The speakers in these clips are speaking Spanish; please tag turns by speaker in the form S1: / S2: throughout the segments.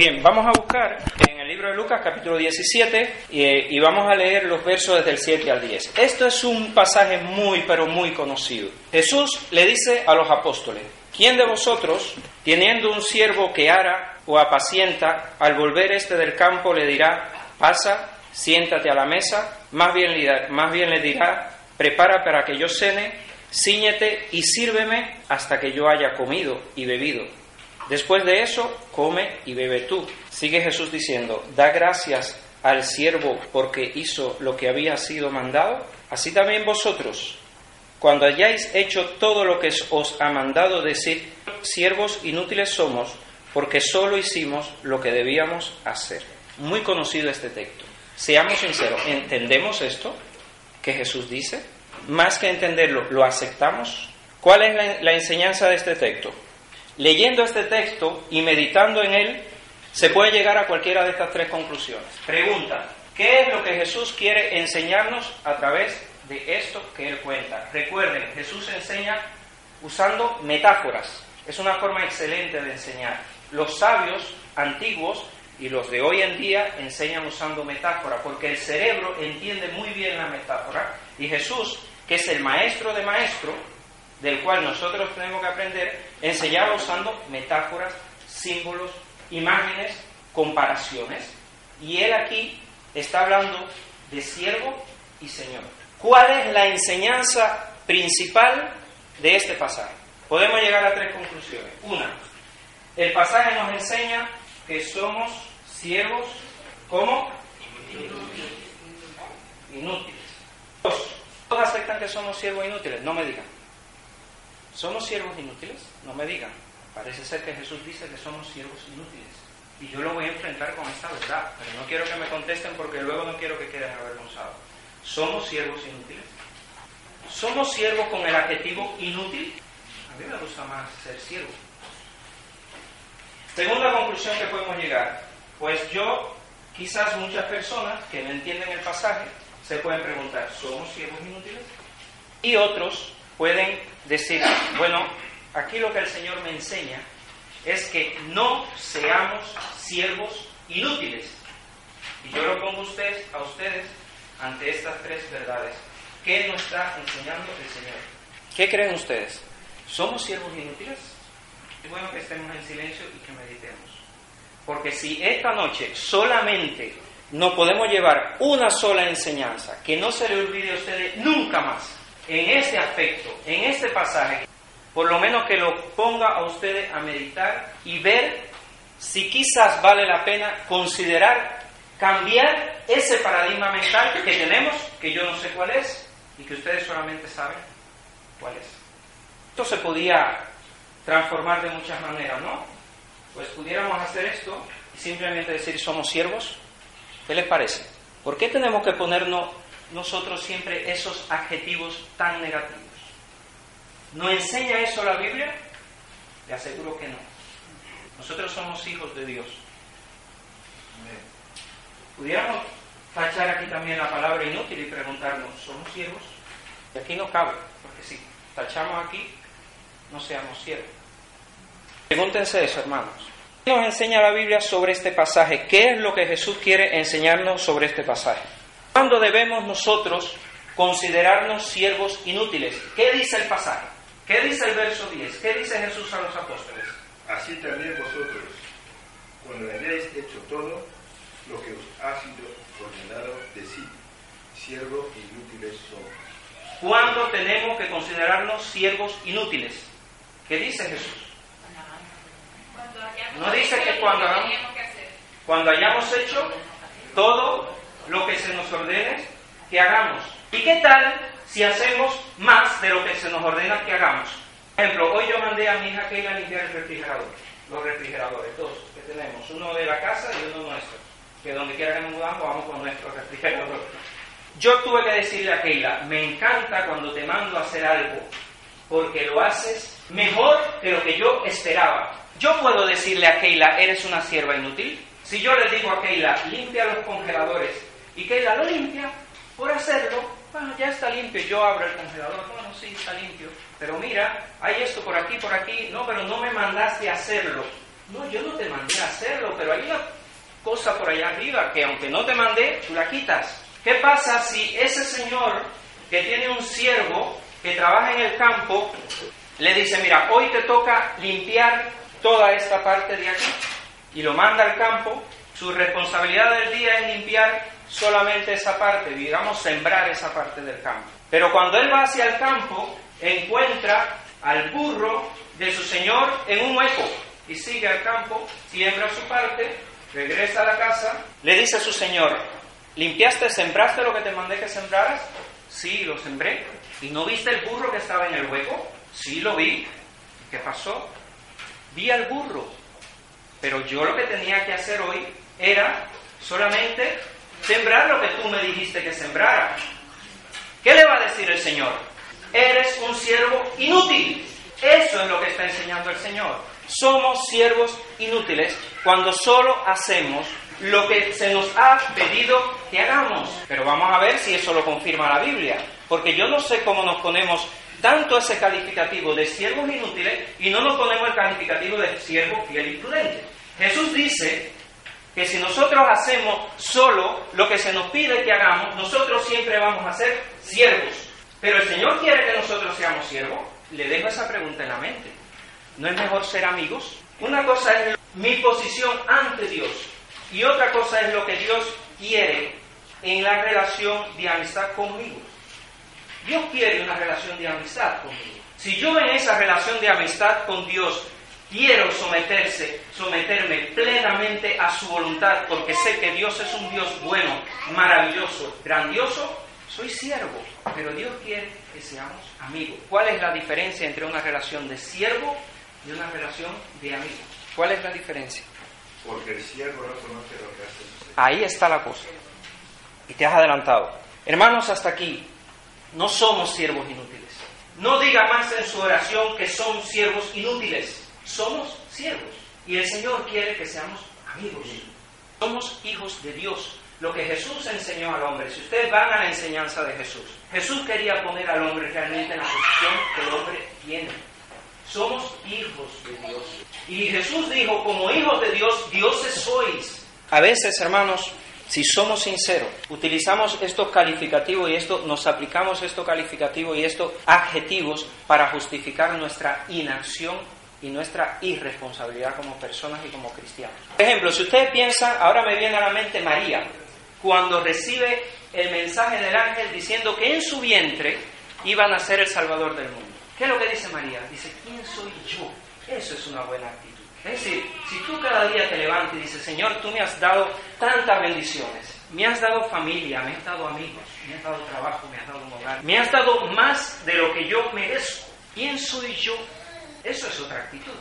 S1: Bien, vamos a buscar en el libro de Lucas capítulo 17 y, vamos a leer los versos desde el 7 al 10. Esto es un pasaje muy, pero muy conocido. Jesús le dice a los apóstoles, ¿quién de vosotros, teniendo un siervo que ara o apacienta, al volver este del campo le dirá, pasa, siéntate a la mesa, más bien, más bien le dirá, prepara para que yo cene, ciñete y sírveme hasta que yo haya comido y bebido? Después de eso, come y bebe tú. Sigue Jesús diciendo, da gracias al siervo porque hizo lo que había sido mandado. Así también vosotros, cuando hayáis hecho todo lo que os ha mandado decir, siervos inútiles somos porque solo hicimos lo que debíamos hacer. Muy conocido este texto. Seamos sinceros, ¿entendemos esto que Jesús dice? Más que entenderlo, ¿lo aceptamos? ¿Cuál es la, la enseñanza de este texto? Leyendo este texto y meditando en él, se puede llegar a cualquiera de estas tres conclusiones. Pregunta, ¿qué es lo que Jesús quiere enseñarnos a través de esto que él cuenta? Recuerden, Jesús enseña usando metáforas. Es una forma excelente de enseñar. Los sabios antiguos y los de hoy en día enseñan usando metáfora, porque el cerebro entiende muy bien la metáfora y Jesús, que es el maestro de maestro, del cual nosotros tenemos que aprender, enseñaba usando metáforas, símbolos, imágenes, comparaciones. Y él aquí está hablando de siervo y señor. ¿Cuál es la enseñanza principal de este pasaje? Podemos llegar a tres conclusiones. Una, el pasaje nos enseña que somos siervos como inútiles. Dos, ¿todos aceptan que somos siervos inútiles? No me digan. ¿Somos siervos inútiles? No me digan. Parece ser que Jesús dice que somos siervos inútiles. Y yo lo voy a enfrentar con esta verdad, pero no quiero que me contesten porque luego no quiero que queden avergonzados. ¿Somos siervos inútiles? ¿Somos siervos con el adjetivo inútil? A mí me gusta más ser siervo. Segunda conclusión que podemos llegar. Pues yo, quizás muchas personas que no entienden el pasaje, se pueden preguntar, ¿somos siervos inútiles? Y otros pueden decir, bueno, aquí lo que el Señor me enseña es que no seamos siervos inútiles. Y yo lo pongo a ustedes, a ustedes ante estas tres verdades. ¿Qué nos está enseñando el Señor? ¿Qué creen ustedes? ¿Somos siervos inútiles? Es bueno que estemos en silencio y que meditemos. Porque si esta noche solamente no podemos llevar una sola enseñanza, que no se le olvide a ustedes nunca más, en este aspecto, en este pasaje, por lo menos que lo ponga a ustedes a meditar y ver si quizás vale la pena considerar cambiar ese paradigma mental que tenemos, que yo no sé cuál es y que ustedes solamente saben cuál es. Esto se podía transformar de muchas maneras, ¿no? Pues pudiéramos hacer esto y simplemente decir somos siervos. ¿Qué les parece? ¿Por qué tenemos que ponernos nosotros siempre esos adjetivos tan negativos. ¿No enseña eso la Biblia? Le aseguro que no. Nosotros somos hijos de Dios. Pudiéramos tachar aquí también la palabra inútil y preguntarnos, ¿somos siervos? Y aquí no cabe, porque si tachamos aquí, no seamos siervos. Pregúntense eso, hermanos. ¿Qué nos enseña la Biblia sobre este pasaje? ¿Qué es lo que Jesús quiere enseñarnos sobre este pasaje? ¿Cuándo debemos nosotros considerarnos siervos inútiles? ¿Qué dice el pasaje? ¿Qué dice el verso 10? ¿Qué dice Jesús a los apóstoles?
S2: Así también vosotros, cuando hayáis hecho todo lo que os ha sido ordenado, decid, siervos inútiles somos.
S1: ¿Cuándo tenemos que considerarnos siervos inútiles? ¿Qué dice Jesús? No dice que cuando hagamos, cuando hayamos hecho todo lo que se nos ordene que hagamos. ¿Y qué tal si hacemos más de lo que se nos ordena que hagamos? Por ejemplo, hoy yo mandé a mi hija que a limpiar el refrigerador, los refrigeradores, dos que tenemos, uno de la casa y uno nuestro, que donde quiera que nos mudamos vamos con nuestro refrigerador. Yo tuve que decirle a Keila, me encanta cuando te mando a hacer algo, porque lo haces mejor de lo que yo esperaba. Yo puedo decirle a Keila, eres una sierva inútil. Si yo le digo a Keila, limpia los congeladores y que ella lo limpia, por hacerlo, bueno, ya está limpio, yo abro el congelador, bueno, sí, está limpio, pero mira, hay esto por aquí, por aquí, no, pero no me mandaste hacerlo. No, yo no te mandé a hacerlo, pero hay una cosa por allá arriba que aunque no te mandé, tú la quitas. ¿Qué pasa si ese señor que tiene un siervo que trabaja en el campo le dice, mira, hoy te toca limpiar toda esta parte de aquí y lo manda al campo, su responsabilidad del día es limpiar solamente esa parte, digamos, sembrar esa parte del campo. Pero cuando él va hacia el campo, encuentra al burro de su señor en un hueco y sigue al campo, siembra su parte, regresa a la casa, le dice a su señor, ¿limpiaste, sembraste lo que te mandé que sembraras? Sí, lo sembré. ¿Y no viste el burro que estaba en el hueco? Sí, lo vi. ¿Qué pasó? Vi al burro. Pero yo lo que tenía que hacer hoy era solamente sembrar lo que tú me dijiste que sembrara. ¿Qué le va a decir el Señor? Eres un siervo inútil. Eso es lo que está enseñando el Señor. Somos siervos inútiles cuando solo hacemos lo que se nos ha pedido que hagamos. Pero vamos a ver si eso lo confirma la Biblia. Porque yo no sé cómo nos ponemos tanto ese calificativo de siervos inútiles y no nos ponemos el calificativo de siervo fiel y prudente. Jesús dice que si nosotros hacemos solo lo que se nos pide que hagamos, nosotros siempre vamos a ser siervos. Pero el Señor quiere que nosotros seamos siervos. Le dejo esa pregunta en la mente. ¿No es mejor ser amigos? Una cosa es mi posición ante Dios y otra cosa es lo que Dios quiere en la relación de amistad conmigo. Dios quiere una relación de amistad conmigo. Si yo en esa relación de amistad con Dios quiero someterse, someterme plenamente a su voluntad, porque sé que Dios es un Dios bueno, maravilloso, grandioso, soy siervo, pero Dios quiere que seamos amigos. ¿Cuál es la diferencia entre una relación de siervo y una relación de amigo? ¿Cuál es la diferencia?
S2: Porque el siervo no conoce lo que hace.
S1: Ahí está la cosa. Y te has adelantado. Hermanos, hasta aquí, no somos siervos inútiles. No diga más en su oración que son siervos inútiles. Somos siervos. Y el Señor quiere que seamos amigos. Somos hijos de Dios. Lo que Jesús enseñó al hombre. Si ustedes van a la enseñanza de Jesús, Jesús quería poner al hombre realmente en la posición que el hombre tiene. Somos hijos de Dios. Y Jesús dijo, como hijos de Dios, dioses sois. A veces, hermanos, si somos sinceros, utilizamos estos calificativos y esto, nos aplicamos estos calificativos y estos adjetivos para justificar nuestra inacción y nuestra irresponsabilidad como personas y como cristianos. Por ejemplo, si ustedes piensan, ahora me viene a la mente María, cuando recibe el mensaje del ángel diciendo que en su vientre iba a nacer el Salvador del mundo. ¿Qué es lo que dice María? Dice, ¿quién soy yo? Eso es una buena actitud. Es decir, si tú cada día te levantas y dices, Señor, tú me has dado tantas bendiciones, me has dado familia, me has dado amigos, me has dado trabajo, me has dado un hogar, me has dado más de lo que yo merezco. ¿Quién soy yo? Eso es otra actitud.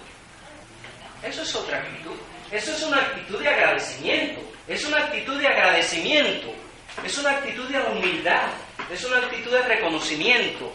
S1: Eso es otra actitud. Eso es una actitud de agradecimiento. Es una actitud de agradecimiento. Es una actitud de humildad. Es una actitud de reconocimiento.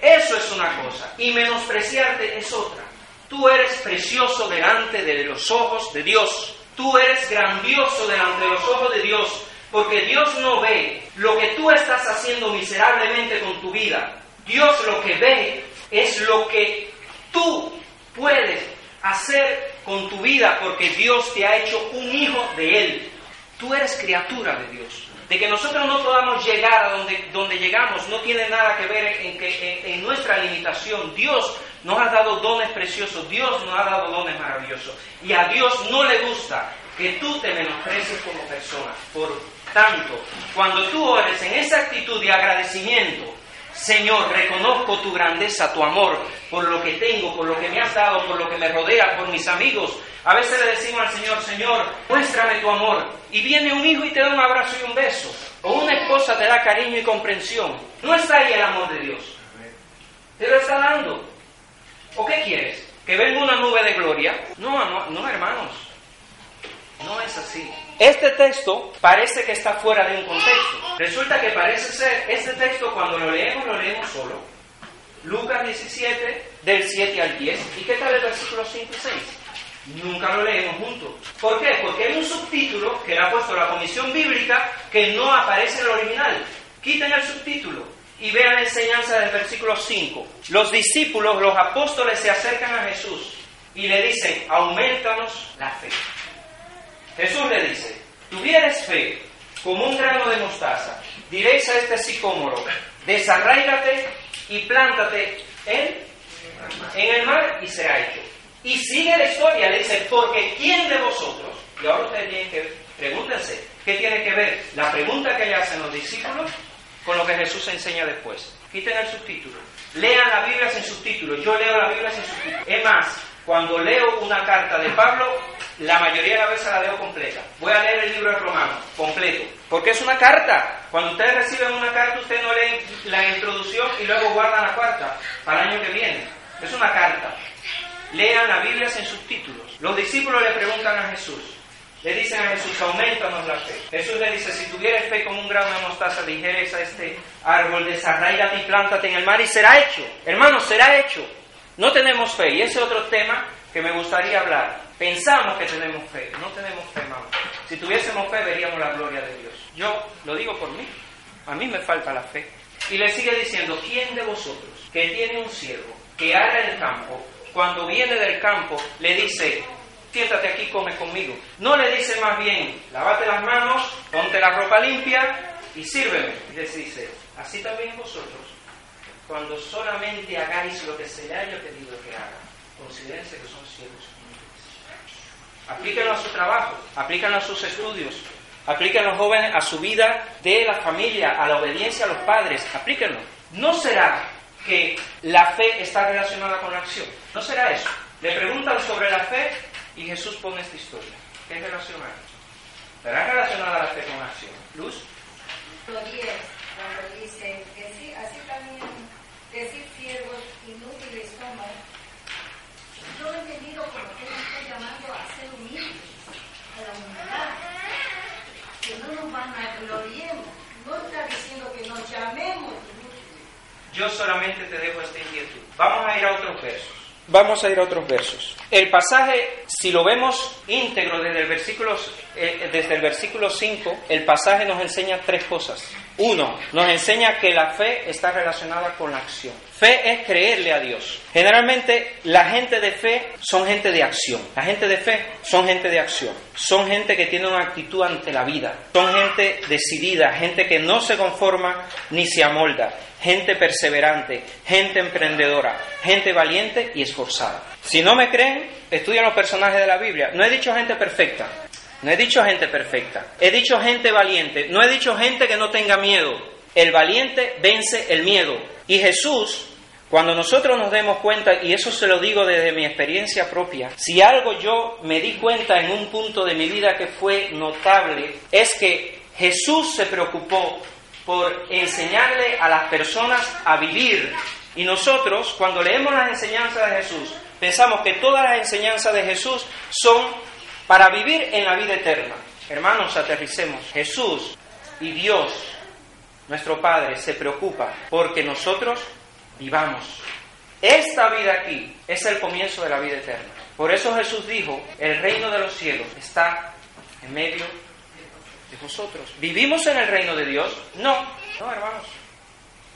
S1: Eso es una cosa. Y menospreciarte es otra. Tú eres precioso delante de los ojos de Dios. Tú eres grandioso delante de los ojos de Dios. Porque Dios no ve lo que tú estás haciendo miserablemente con tu vida. Dios lo que ve es lo que tú puedes hacer con tu vida porque Dios te ha hecho un hijo de Él. Tú eres criatura de Dios. De que nosotros no podamos llegar a donde, donde llegamos no tiene nada que ver en, que, en, en nuestra limitación. Dios nos ha dado dones preciosos, Dios nos ha dado dones maravillosos. Y a Dios no le gusta que tú te menosprecies como persona. Por tanto, cuando tú ores en esa actitud de agradecimiento, Señor, reconozco tu grandeza, tu amor, por lo que tengo, por lo que me has dado, por lo que me rodea, por mis amigos. A veces le decimos al Señor, Señor, muéstrame tu amor. Y viene un hijo y te da un abrazo y un beso. O una esposa te da cariño y comprensión. No está ahí el amor de Dios. Te lo está dando. ¿O qué quieres? ¿Que venga una nube de gloria? No, no, no hermanos. No es así. Este texto parece que está fuera de un contexto. Resulta que parece ser, este texto cuando lo leemos, lo leemos solo. Lucas 17, del 7 al 10. ¿Y qué tal el versículo 5 y 6? Nunca lo leemos juntos. ¿Por qué? Porque hay un subtítulo que le ha puesto la Comisión Bíblica que no aparece en el original. Quiten el subtítulo y vean la enseñanza del versículo 5. Los discípulos, los apóstoles se acercan a Jesús y le dicen, aumentanos la fe. Jesús le dice, tuvieres fe como un grano de mostaza, diréis a este sicómoro, desarraigate y plántate en, en el mar y será hecho. Y sigue la historia, le dice, porque ¿quién de vosotros? Y ahora ustedes tienen que, pregúntense, ¿qué tiene que ver la pregunta que le hacen los discípulos con lo que Jesús enseña después? Quiten el subtítulo. Lean la Biblia sin subtítulos. Yo leo la Biblia sin subtítulos. Es más, cuando leo una carta de Pablo, la mayoría de las veces la leo completa. Voy a leer el libro de Romanos, completo. Porque es una carta. Cuando ustedes reciben una carta, ustedes no leen la introducción y luego guardan la cuarta para el año que viene. Es una carta. Lean la Biblia sin subtítulos. Los discípulos le preguntan a Jesús. Le dicen a Jesús, aumentanos la fe. Jesús le dice, si tuvieres fe como un grano de mostaza, dijeres a este árbol, desarraigate y plántate en el mar y será hecho. Hermanos, será hecho. No tenemos fe. Y ese es otro tema que me gustaría hablar. Pensamos que tenemos fe. No tenemos fe, hermano. Si tuviésemos fe, veríamos la gloria de Dios. Yo lo digo por mí. A mí me falta la fe. Y le sigue diciendo, ¿quién de vosotros que tiene un siervo que haga el campo, cuando viene del campo, le dice, siéntate aquí, come conmigo? No le dice más bien, lávate las manos, ponte la ropa limpia y sírveme. Y les dice, así también vosotros, cuando solamente hagáis lo que se le haya pedido que haga, considérense que son siervos Aplíquenlo a su trabajo, aplíquenlo a sus estudios, aplíquenlo los jóvenes a su vida de la familia, a la obediencia a los padres, aplíquenlo. ¿No será que la fe está relacionada con la acción? ¿No será eso? Le preguntan sobre la fe y Jesús pone esta historia. ¿Qué es relacionada? ¿Será relacionada la fe con la acción? ¿Luz?
S3: Lo 10, cuando dice que sí, así también decir siervos inútiles somos. Yo he entendido como que él está llamando a ser humildes, a la humildad, que no nos van a gloriemos. No está diciendo que nos llamemos inútiles.
S1: Yo solamente te dejo esta inquietud. Vamos a ir a otros versos. Vamos a ir a otros versos. El pasaje, si lo vemos íntegro desde el versículo, eh, desde el versículo 5, el pasaje nos enseña tres cosas. Uno, nos enseña que la fe está relacionada con la acción. Fe es creerle a Dios. Generalmente la gente de fe son gente de acción. La gente de fe son gente de acción. Son gente que tiene una actitud ante la vida. Son gente decidida, gente que no se conforma ni se amolda. Gente perseverante, gente emprendedora, gente valiente y esforzada. Si no me creen, estudian los personajes de la Biblia. No he dicho gente perfecta, no he dicho gente perfecta, he dicho gente valiente, no he dicho gente que no tenga miedo. El valiente vence el miedo. Y Jesús, cuando nosotros nos demos cuenta, y eso se lo digo desde mi experiencia propia, si algo yo me di cuenta en un punto de mi vida que fue notable, es que Jesús se preocupó por enseñarle a las personas a vivir. Y nosotros, cuando leemos las enseñanzas de Jesús, pensamos que todas las enseñanzas de Jesús son para vivir en la vida eterna. Hermanos, aterricemos. Jesús y Dios, nuestro Padre, se preocupa porque nosotros vivamos. Esta vida aquí es el comienzo de la vida eterna. Por eso Jesús dijo, el reino de los cielos está en medio de vosotros. ¿Vivimos en el reino de Dios? No, no, hermanos.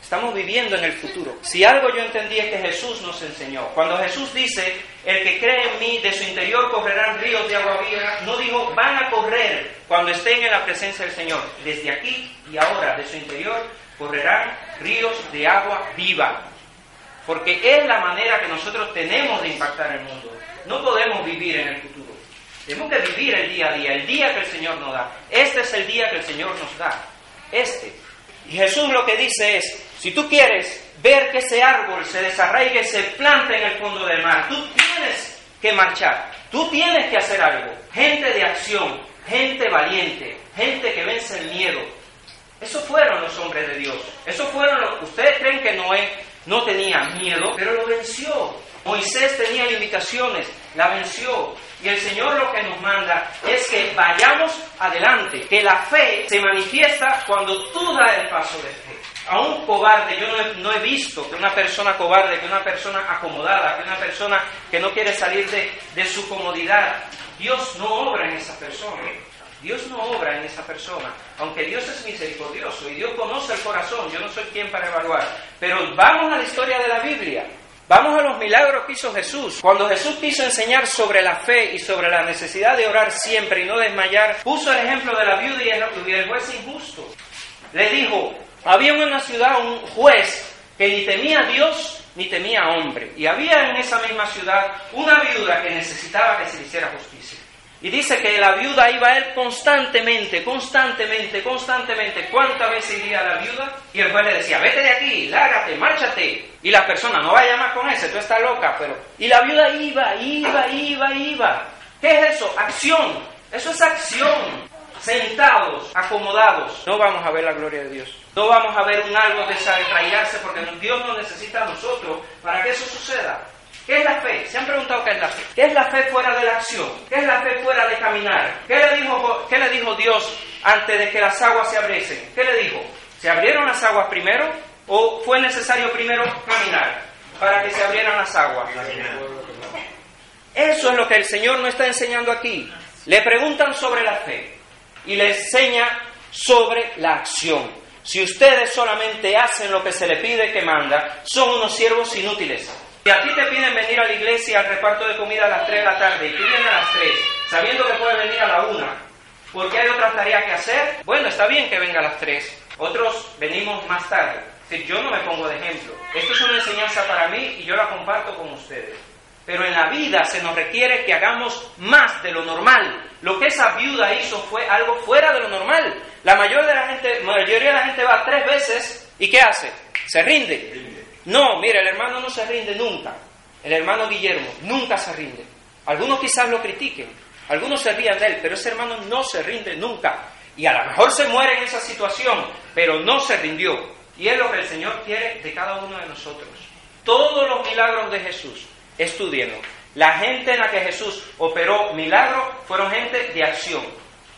S1: Estamos viviendo en el futuro. Si algo yo entendí es que Jesús nos enseñó. Cuando Jesús dice, el que cree en mí, de su interior correrán ríos de agua viva, no dijo, van a correr cuando estén en la presencia del Señor. Desde aquí y ahora, de su interior, correrán ríos de agua viva. Porque es la manera que nosotros tenemos de impactar el mundo. No podemos vivir en el futuro. Tenemos que vivir el día a día, el día que el Señor nos da. Este es el día que el Señor nos da. Este. Y Jesús lo que dice es, si tú quieres ver que ese árbol se desarraigue, se plante en el fondo del mar, tú tienes que marchar, tú tienes que hacer algo. Gente de acción, gente valiente, gente que vence el miedo. Esos fueron los hombres de Dios. Esos fueron. Ustedes creen que Noé no tenía miedo, pero lo venció. Moisés tenía limitaciones, la venció. Y el Señor lo que nos manda es que vayamos adelante, que la fe se manifiesta cuando tú das el paso de fe. A un cobarde, yo no he, no he visto que una persona cobarde, que una persona acomodada, que una persona que no quiere salir de, de su comodidad, Dios no obra en esa persona. Dios no obra en esa persona, aunque Dios es misericordioso y Dios conoce el corazón, yo no soy quien para evaluar, pero vamos a la historia de la Biblia Vamos a los milagros que hizo Jesús. Cuando Jesús quiso enseñar sobre la fe y sobre la necesidad de orar siempre y no desmayar, puso el ejemplo de la viuda y el juez injusto. Le dijo, había en una ciudad un juez que ni temía a Dios ni temía a hombre. Y había en esa misma ciudad una viuda que necesitaba que se hiciera justicia. Y dice que la viuda iba a él constantemente, constantemente, constantemente. ¿Cuántas veces iría la viuda? Y el juez le decía, vete de aquí, lárgate, márchate. Y la persona, no vaya más con ese, tú estás loca, pero... Y la viuda iba, iba, iba, iba. ¿Qué es eso? Acción. Eso es acción. Sentados, acomodados. No vamos a ver la gloria de Dios. No vamos a ver un algo desarraigarse porque Dios nos necesita a nosotros para que eso suceda. ¿Qué es la fe? ¿Se han preguntado qué es la fe? ¿Qué es la fe fuera de la acción? ¿Qué es la fe fuera de caminar? ¿Qué le dijo, qué le dijo Dios antes de que las aguas se abriesen? ¿Qué le dijo? ¿Se abrieron las aguas primero o fue necesario primero caminar para que se abrieran las aguas? Eso es lo que el Señor nos está enseñando aquí. Le preguntan sobre la fe y le enseña sobre la acción. Si ustedes solamente hacen lo que se le pide que manda, son unos siervos inútiles. Si a ti te piden venir a la iglesia al reparto de comida a las 3 de la tarde y tú vienes a las 3, sabiendo que puedes venir a la 1, porque hay otra tarea que hacer, bueno, está bien que venga a las 3. Otros venimos más tarde. Yo no me pongo de ejemplo. Esto es una enseñanza para mí y yo la comparto con ustedes. Pero en la vida se nos requiere que hagamos más de lo normal. Lo que esa viuda hizo fue algo fuera de lo normal. La mayoría de la gente, mayoría de la gente va tres veces y ¿qué hace? Se rinde. No, mira, el hermano no se rinde nunca. El hermano Guillermo nunca se rinde. Algunos quizás lo critiquen, algunos se rían de él, pero ese hermano no se rinde nunca. Y a lo mejor se muere en esa situación, pero no se rindió. Y es lo que el Señor quiere de cada uno de nosotros. Todos los milagros de Jesús, estudienlo. La gente en la que Jesús operó milagros fueron gente de acción.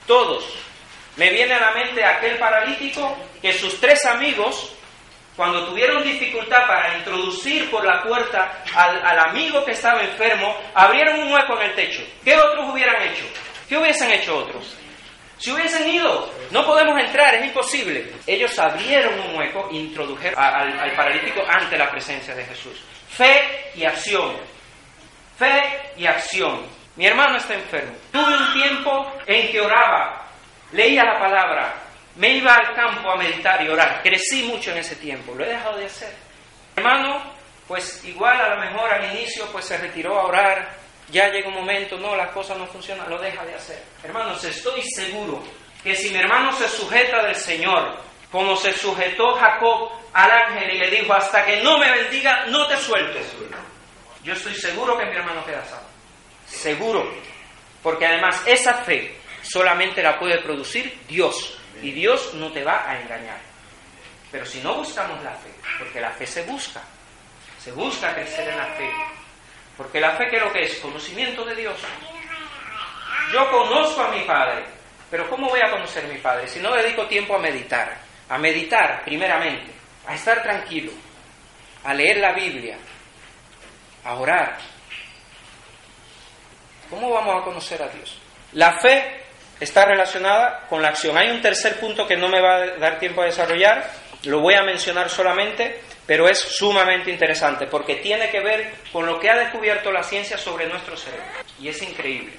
S1: Todos. Me viene a la mente aquel paralítico que sus tres amigos cuando tuvieron dificultad para introducir por la puerta al, amigo que estaba enfermo, abrieron un hueco en el techo. ¿Qué otros hubieran hecho? ¿Qué hubiesen hecho otros? Si hubiesen ido, no podemos entrar, es imposible. Ellos abrieron un hueco e introdujeron al, al paralítico ante la presencia de Jesús. Fe y acción. Fe y acción. Mi hermano está enfermo. Tuve un tiempo en que oraba, leía la palabra, me iba al campo a meditar y orar. Crecí mucho en ese tiempo. Lo he dejado de hacer. hermano, pues igual a lo mejor al inicio pues se retiró a orar. Ya llega un momento, no, las cosas no funcionan, lo deja de hacer. Hermanos, estoy seguro que si mi hermano se sujeta del Señor, como se sujetó Jacob al ángel y le dijo, hasta que no me bendiga, no te sueltes. Yo estoy seguro que mi hermano queda salvo. Seguro. Porque además esa fe solamente la puede producir Dios. Y Dios no te va a engañar. Pero si no buscamos la fe, porque la fe se busca, se busca crecer en la fe. Porque la fe, ¿qué es lo que es? Conocimiento de Dios. Yo conozco a mi Padre, pero ¿cómo voy a conocer a mi Padre si no dedico tiempo a meditar? A meditar, primeramente, a estar tranquilo, a leer la Biblia, a orar. ¿Cómo vamos a conocer a Dios? La fe está relacionada con la acción. Hay un tercer punto que no me va a dar tiempo a desarrollar, lo voy a mencionar solamente, pero es sumamente interesante porque tiene que ver con lo que ha descubierto la ciencia sobre nuestro cerebro. Y es increíble.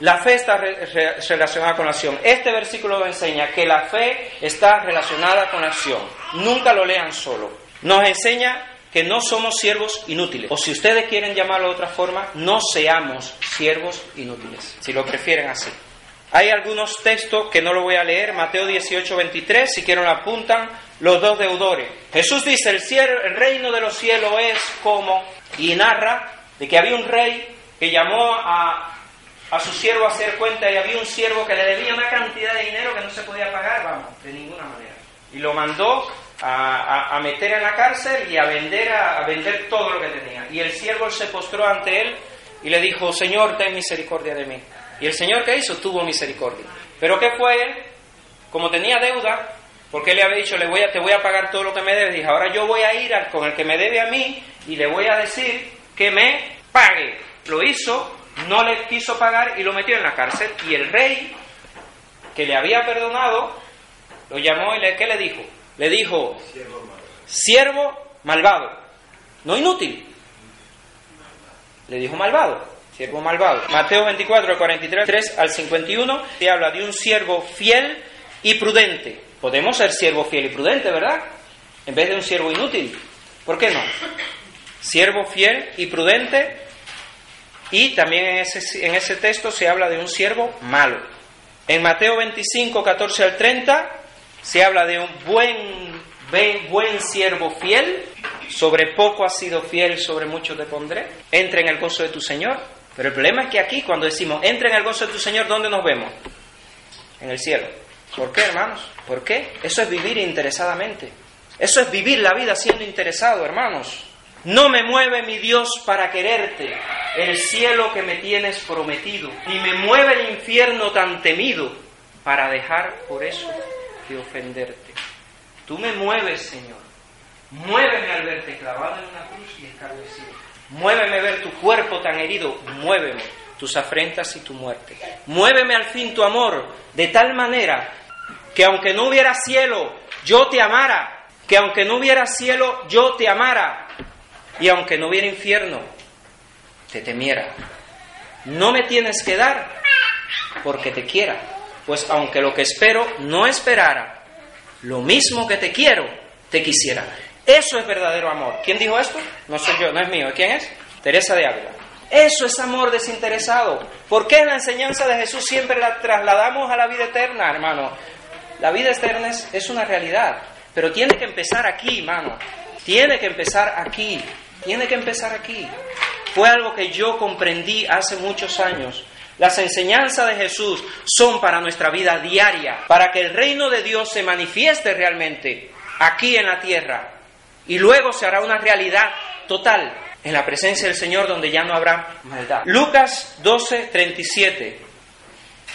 S1: La fe está relacionada con la acción. Este versículo enseña que la fe está relacionada con la acción. Nunca lo lean solo. Nos enseña que no somos siervos inútiles. O si ustedes quieren llamarlo de otra forma, no seamos siervos inútiles, si lo prefieren así. Hay algunos textos que no lo voy a leer, Mateo 18, 23, si quieren apuntan, los dos deudores. Jesús dice, el, el reino de los cielos es como, y narra de que había un rey que llamó a, a su siervo a hacer cuenta y había un siervo que le debía una cantidad de dinero que no se podía pagar, vamos, de ninguna manera. Y lo mandó a, meter en la cárcel y a vender, a, vender todo lo que tenía. Y el siervo se postró ante él y le dijo, Señor, ten misericordia de mí. Y el Señor que hizo tuvo misericordia. Pero ¿qué fue él? Como tenía deuda, porque él le había dicho, le voy a, te voy a pagar todo lo que me debes, dije, ahora yo voy a ir con el que me debe a mí y le voy a decir que me pague. Lo hizo, no le quiso pagar y lo metió en la cárcel. Y el rey, que le había perdonado, lo llamó y le, ¿qué le dijo? le dijo, siervo malvado, no inútil. Le dijo malvado, siervo malvado. Mateo 24, 43 3 al 51, se habla de un siervo fiel y prudente. Podemos ser siervo fiel y prudente, ¿verdad? En vez de un siervo inútil. ¿Por qué no? Siervo fiel y prudente. Y también en ese, en ese texto se habla de un siervo malo. En Mateo 25, 14 al 30 se habla de un buen, buen siervo fiel. Sobre poco has sido fiel, sobre mucho te pondré. Entra en el gozo de tu Señor. Pero el problema es que aquí, cuando decimos entra en el gozo de tu Señor, ¿dónde nos vemos? En el cielo. ¿Por qué, hermanos? ¿Por qué? Eso es vivir interesadamente. Eso es vivir la vida siendo interesado, hermanos. No me mueve mi Dios para quererte, el cielo que me tienes prometido, ni me mueve el infierno tan temido para dejar por eso de ofenderte. Tú me mueves, Señor. Muéveme al verte clavado en una cruz y escarnecido. Muéveme ver tu cuerpo tan herido. Muéveme tus afrentas y tu muerte. Muéveme al fin tu amor de tal manera que aunque no hubiera cielo, yo te amara. Que aunque no hubiera cielo, yo te amara. Y aunque no hubiera infierno, te temiera. No me tienes que dar porque te quiera. Pues aunque lo que espero no esperara, lo mismo que te quiero, te quisiera. Eso es verdadero amor. ¿Quién dijo esto? No soy yo, no es mío. ¿Quién es? Teresa de Ávila. Eso es amor desinteresado. ¿Por qué la enseñanza de Jesús siempre la trasladamos a la vida eterna, hermano? La vida eterna es, una realidad, pero tiene que empezar aquí, hermano. Tiene que empezar aquí. Tiene que empezar aquí. Fue algo que yo comprendí hace muchos años. Las enseñanzas de Jesús son para nuestra vida diaria, para que el reino de Dios se manifieste realmente aquí en la tierra. Y luego se hará una realidad total en la presencia del Señor donde ya no habrá maldad. Lucas 12, 37.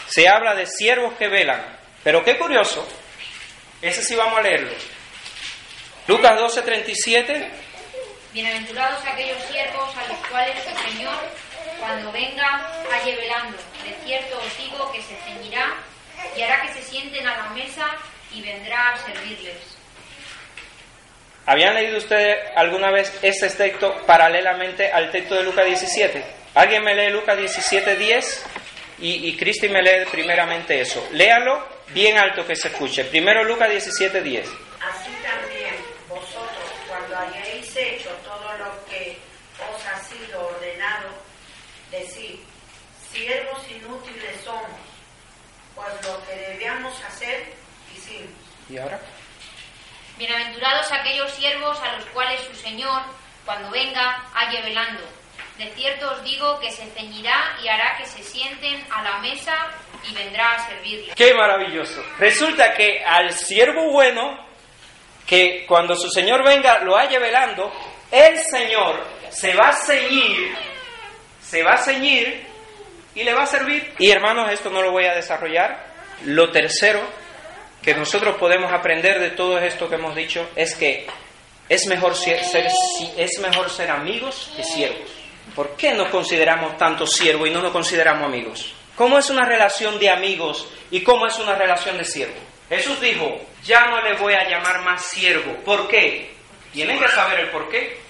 S1: Se habla de siervos que velan. Pero qué curioso, ese sí vamos a leerlo. Lucas 12, 37.
S3: Bienaventurados aquellos siervos a los cuales el Señor, cuando venga, halle velando. De cierto os digo que se ceñirá y hará que se sienten a la mesa y vendrá a servirles.
S1: ¿Habían leído ustedes alguna vez este texto paralelamente al texto de Lucas 17? ¿Alguien me lee Lucas 17, 10? Y, y Cristi me lee primeramente eso. Léalo bien alto que se escuche. Primero Lucas 17, 10.
S4: Así también vosotros, cuando hayáis hecho todo lo que os ha sido ordenado, decid, siervos inútiles somos, pues lo que debíamos hacer, hicimos.
S1: ¿Y ahora?
S3: Bienaventurados aquellos siervos a los cuales su Señor, cuando venga, halle velando. De cierto os digo que se ceñirá y hará que se sienten a la mesa y vendrá a servirles.
S1: ¡Qué maravilloso! Resulta que al siervo bueno, que cuando su Señor venga lo halle velando, el Señor se va a ceñir, se va a ceñir y le va a servir. Y hermanos, esto no lo voy a desarrollar. Lo tercero que nosotros podemos aprender de todo esto que hemos dicho es que es mejor ser, es mejor ser amigos que siervos. ¿Por qué nos consideramos tanto siervos y no nos consideramos amigos? ¿Cómo es una relación de amigos y cómo es una relación de siervo? Jesús dijo, ya no le voy a llamar más siervo. ¿Por qué? Tienen que saber el por qué.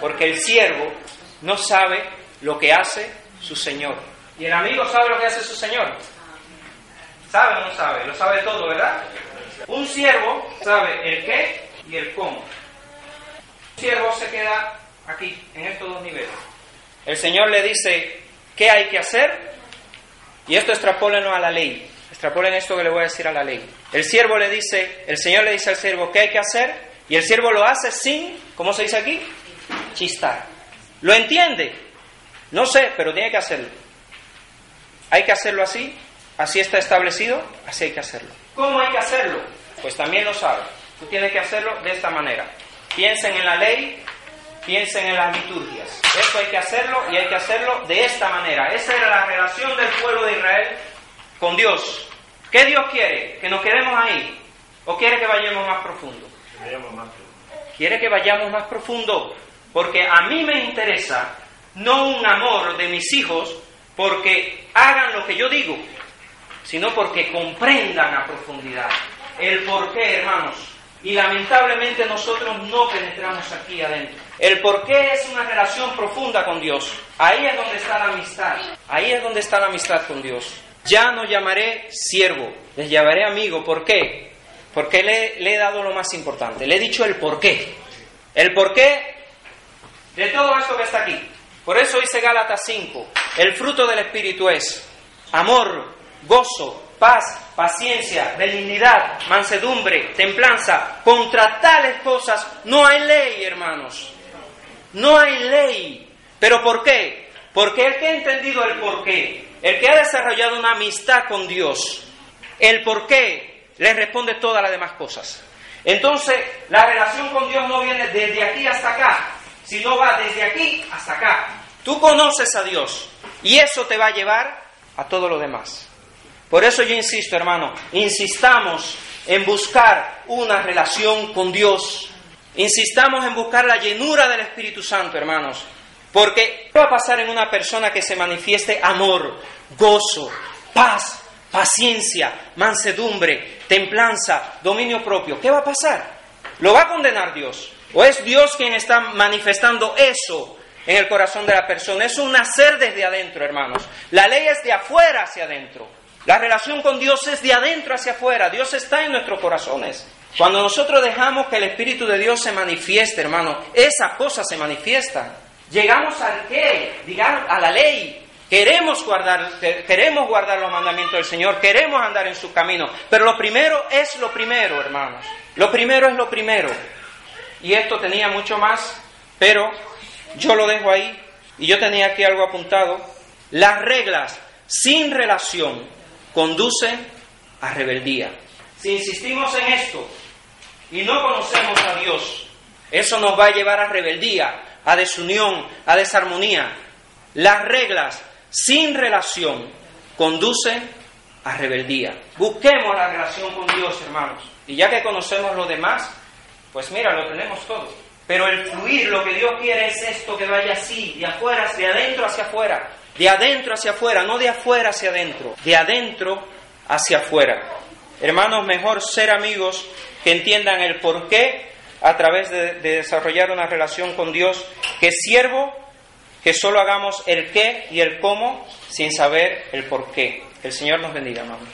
S1: Porque el siervo no sabe lo que hace su Señor. ¿Y el amigo sabe lo que hace su Señor? ¿Sabe o no sabe? Lo sabe todo, ¿verdad? Un siervo sabe el qué y el cómo. Un siervo se queda aquí, en estos dos niveles. El Señor le dice qué hay que hacer y esto extrapólenlo a la ley. Extrapolen esto que le voy a decir a la ley. El siervo le dice, el Señor le dice al siervo qué hay que hacer y el siervo lo hace sin, ¿cómo se dice aquí? Chistar. ¿Lo entiende? No sé, pero tiene que hacerlo. Hay que hacerlo así Así está establecido, así hay que hacerlo. ¿Cómo hay que hacerlo? Pues también lo sabe. Tú tienes que hacerlo de esta manera. Piensen en la ley, piensen en las liturgias. Esto hay que hacerlo y hay que hacerlo de esta manera. Esa era la relación del pueblo de Israel con Dios. ¿Qué Dios quiere? ¿Que nos quedemos ahí? ¿O quiere que vayamos más profundo? Quiere que vayamos más profundo. Porque a mí me interesa no un amor de mis hijos porque hagan lo que yo digo, sino porque comprendan a profundidad el por qué, hermanos. Y lamentablemente nosotros no penetramos aquí adentro. El por qué es una relación profunda con Dios. Ahí es donde está la amistad. Ahí es donde está la amistad con Dios. Ya no llamaré siervo, les llamaré amigo. ¿Por qué? Porque le, he dado lo más importante. Le he dicho el por qué. El por qué de todo esto que está aquí. Por eso dice Gálatas 5, el fruto del Espíritu es amor, gozo, paz, paciencia, benignidad, mansedumbre, templanza. Contra tales cosas no hay ley, hermanos. No hay ley. ¿Pero por qué? Porque el que ha entendido el por qué, el que ha desarrollado una amistad con Dios, el por qué, le responde todas las demás cosas. Entonces, la relación con Dios no viene desde aquí hasta acá, sino va desde aquí hasta acá. Tú conoces a Dios y eso te va a llevar a todo lo demás. Por eso yo insisto, hermano, insistamos en buscar una relación con Dios. Insistamos en buscar la llenura del Espíritu Santo, hermanos. Porque ¿qué va a pasar en una persona que se manifieste amor, gozo, paz, paciencia, mansedumbre, templanza, dominio propio? ¿Qué va a pasar? ¿Lo va a condenar Dios? ¿O es Dios quien está manifestando eso en el corazón de la persona? Es un nacer desde adentro, hermanos. La ley es de afuera hacia adentro. La relación con Dios es de adentro hacia afuera. Dios está en nuestros corazones. Cuando nosotros dejamos que el Espíritu de Dios se manifieste, hermano, esas cosas se manifiestan. Llegamos al qué, digamos, a la ley. Queremos guardar, queremos guardar los mandamientos del Señor, queremos andar en su camino. Pero lo primero es lo primero, hermanos. Lo primero es lo primero. Y esto tenía mucho más, pero yo lo dejo ahí. Y yo tenía aquí algo apuntado. Las reglas sin relación conducen a rebeldía. Si insistimos en esto y no conocemos a Dios, eso nos va a llevar a rebeldía, a desunión, a desarmonía. Las reglas sin relación conducen a rebeldía. Busquemos la relación con Dios, hermanos. Y ya que conocemos lo demás, pues mira, lo tenemos todo. Pero el fluir, lo que Dios quiere es esto que vaya así, de afuera, de adentro hacia afuera. De adentro hacia afuera, no de afuera hacia adentro. De adentro hacia afuera. Hermanos, mejor ser amigos que entiendan el porqué a través de, de desarrollar una relación con Dios, que siervo que solo hagamos el qué y el cómo sin saber el por qué. El Señor nos bendiga, hermanos.